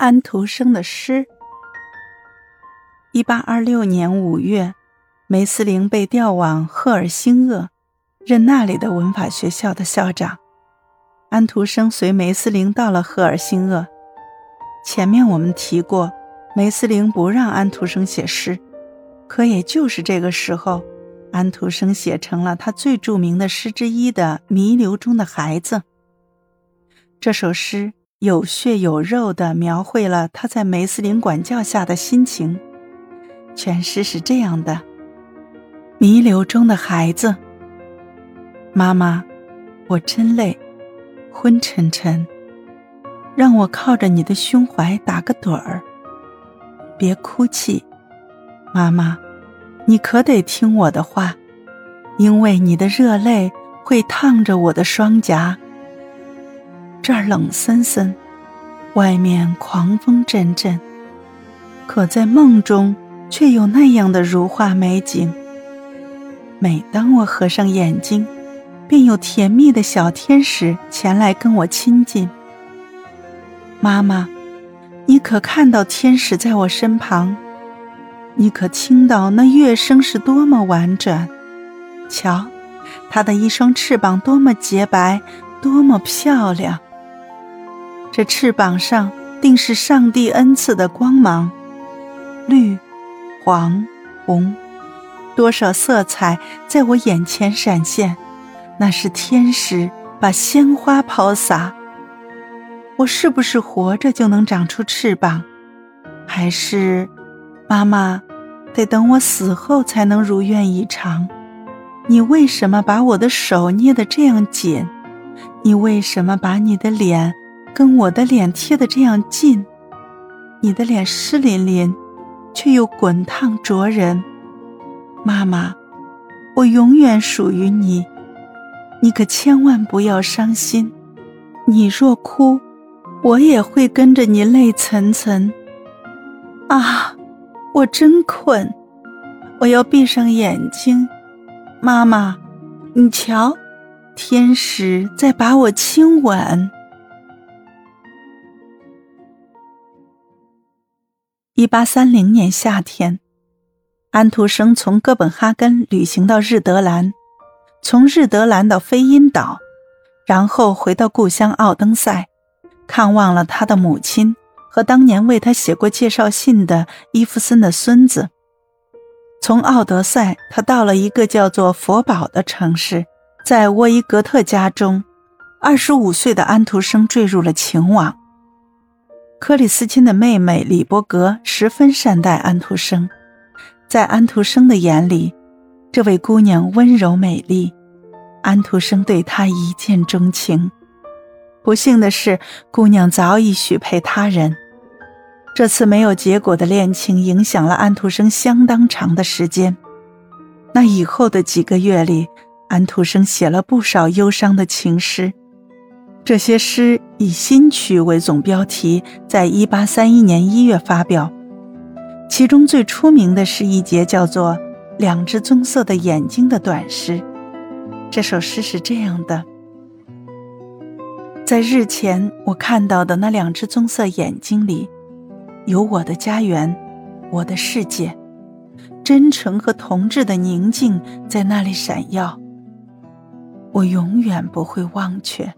安徒生的诗。一八二六年五月，梅斯林被调往赫尔辛厄，任那里的文法学校的校长。安徒生随梅斯林到了赫尔辛厄。前面我们提过，梅斯林不让安徒生写诗，可也就是这个时候，安徒生写成了他最著名的诗之一的《弥留中的孩子》。这首诗。有血有肉地描绘了他在梅斯林管教下的心情。全诗是这样的：弥留中的孩子，妈妈，我真累，昏沉沉，让我靠着你的胸怀打个盹儿。别哭泣，妈妈，你可得听我的话，因为你的热泪会烫着我的双颊。这儿冷森森，外面狂风阵阵，可在梦中却有那样的如画美景。每当我合上眼睛，便有甜蜜的小天使前来跟我亲近。妈妈，你可看到天使在我身旁？你可听到那乐声是多么婉转？瞧，它的一双翅膀多么洁白，多么漂亮！这翅膀上定是上帝恩赐的光芒，绿、黄、红，多少色彩在我眼前闪现，那是天使把鲜花抛洒。我是不是活着就能长出翅膀，还是妈妈得等我死后才能如愿以偿？你为什么把我的手捏得这样紧？你为什么把你的脸？跟我的脸贴得这样近，你的脸湿淋淋，却又滚烫灼人。妈妈，我永远属于你，你可千万不要伤心。你若哭，我也会跟着你泪涔涔。啊，我真困，我要闭上眼睛。妈妈，你瞧，天使在把我亲吻。一八三零年夏天，安徒生从哥本哈根旅行到日德兰，从日德兰到飞鹰岛，然后回到故乡奥登塞，看望了他的母亲和当年为他写过介绍信的伊夫森的孙子。从奥德赛，他到了一个叫做佛堡的城市，在沃伊格特家中，二十五岁的安徒生坠入了情网。克里斯汀的妹妹李伯格十分善待安徒生，在安徒生的眼里，这位姑娘温柔美丽，安徒生对她一见钟情。不幸的是，姑娘早已许配他人。这次没有结果的恋情影响了安徒生相当长的时间。那以后的几个月里，安徒生写了不少忧伤的情诗。这些诗以新曲为总标题，在一八三一年一月发表。其中最出名的是一节叫做《两只棕色的眼睛》的短诗。这首诗是这样的：在日前我看到的那两只棕色眼睛里，有我的家园，我的世界，真诚和同志的宁静在那里闪耀。我永远不会忘却。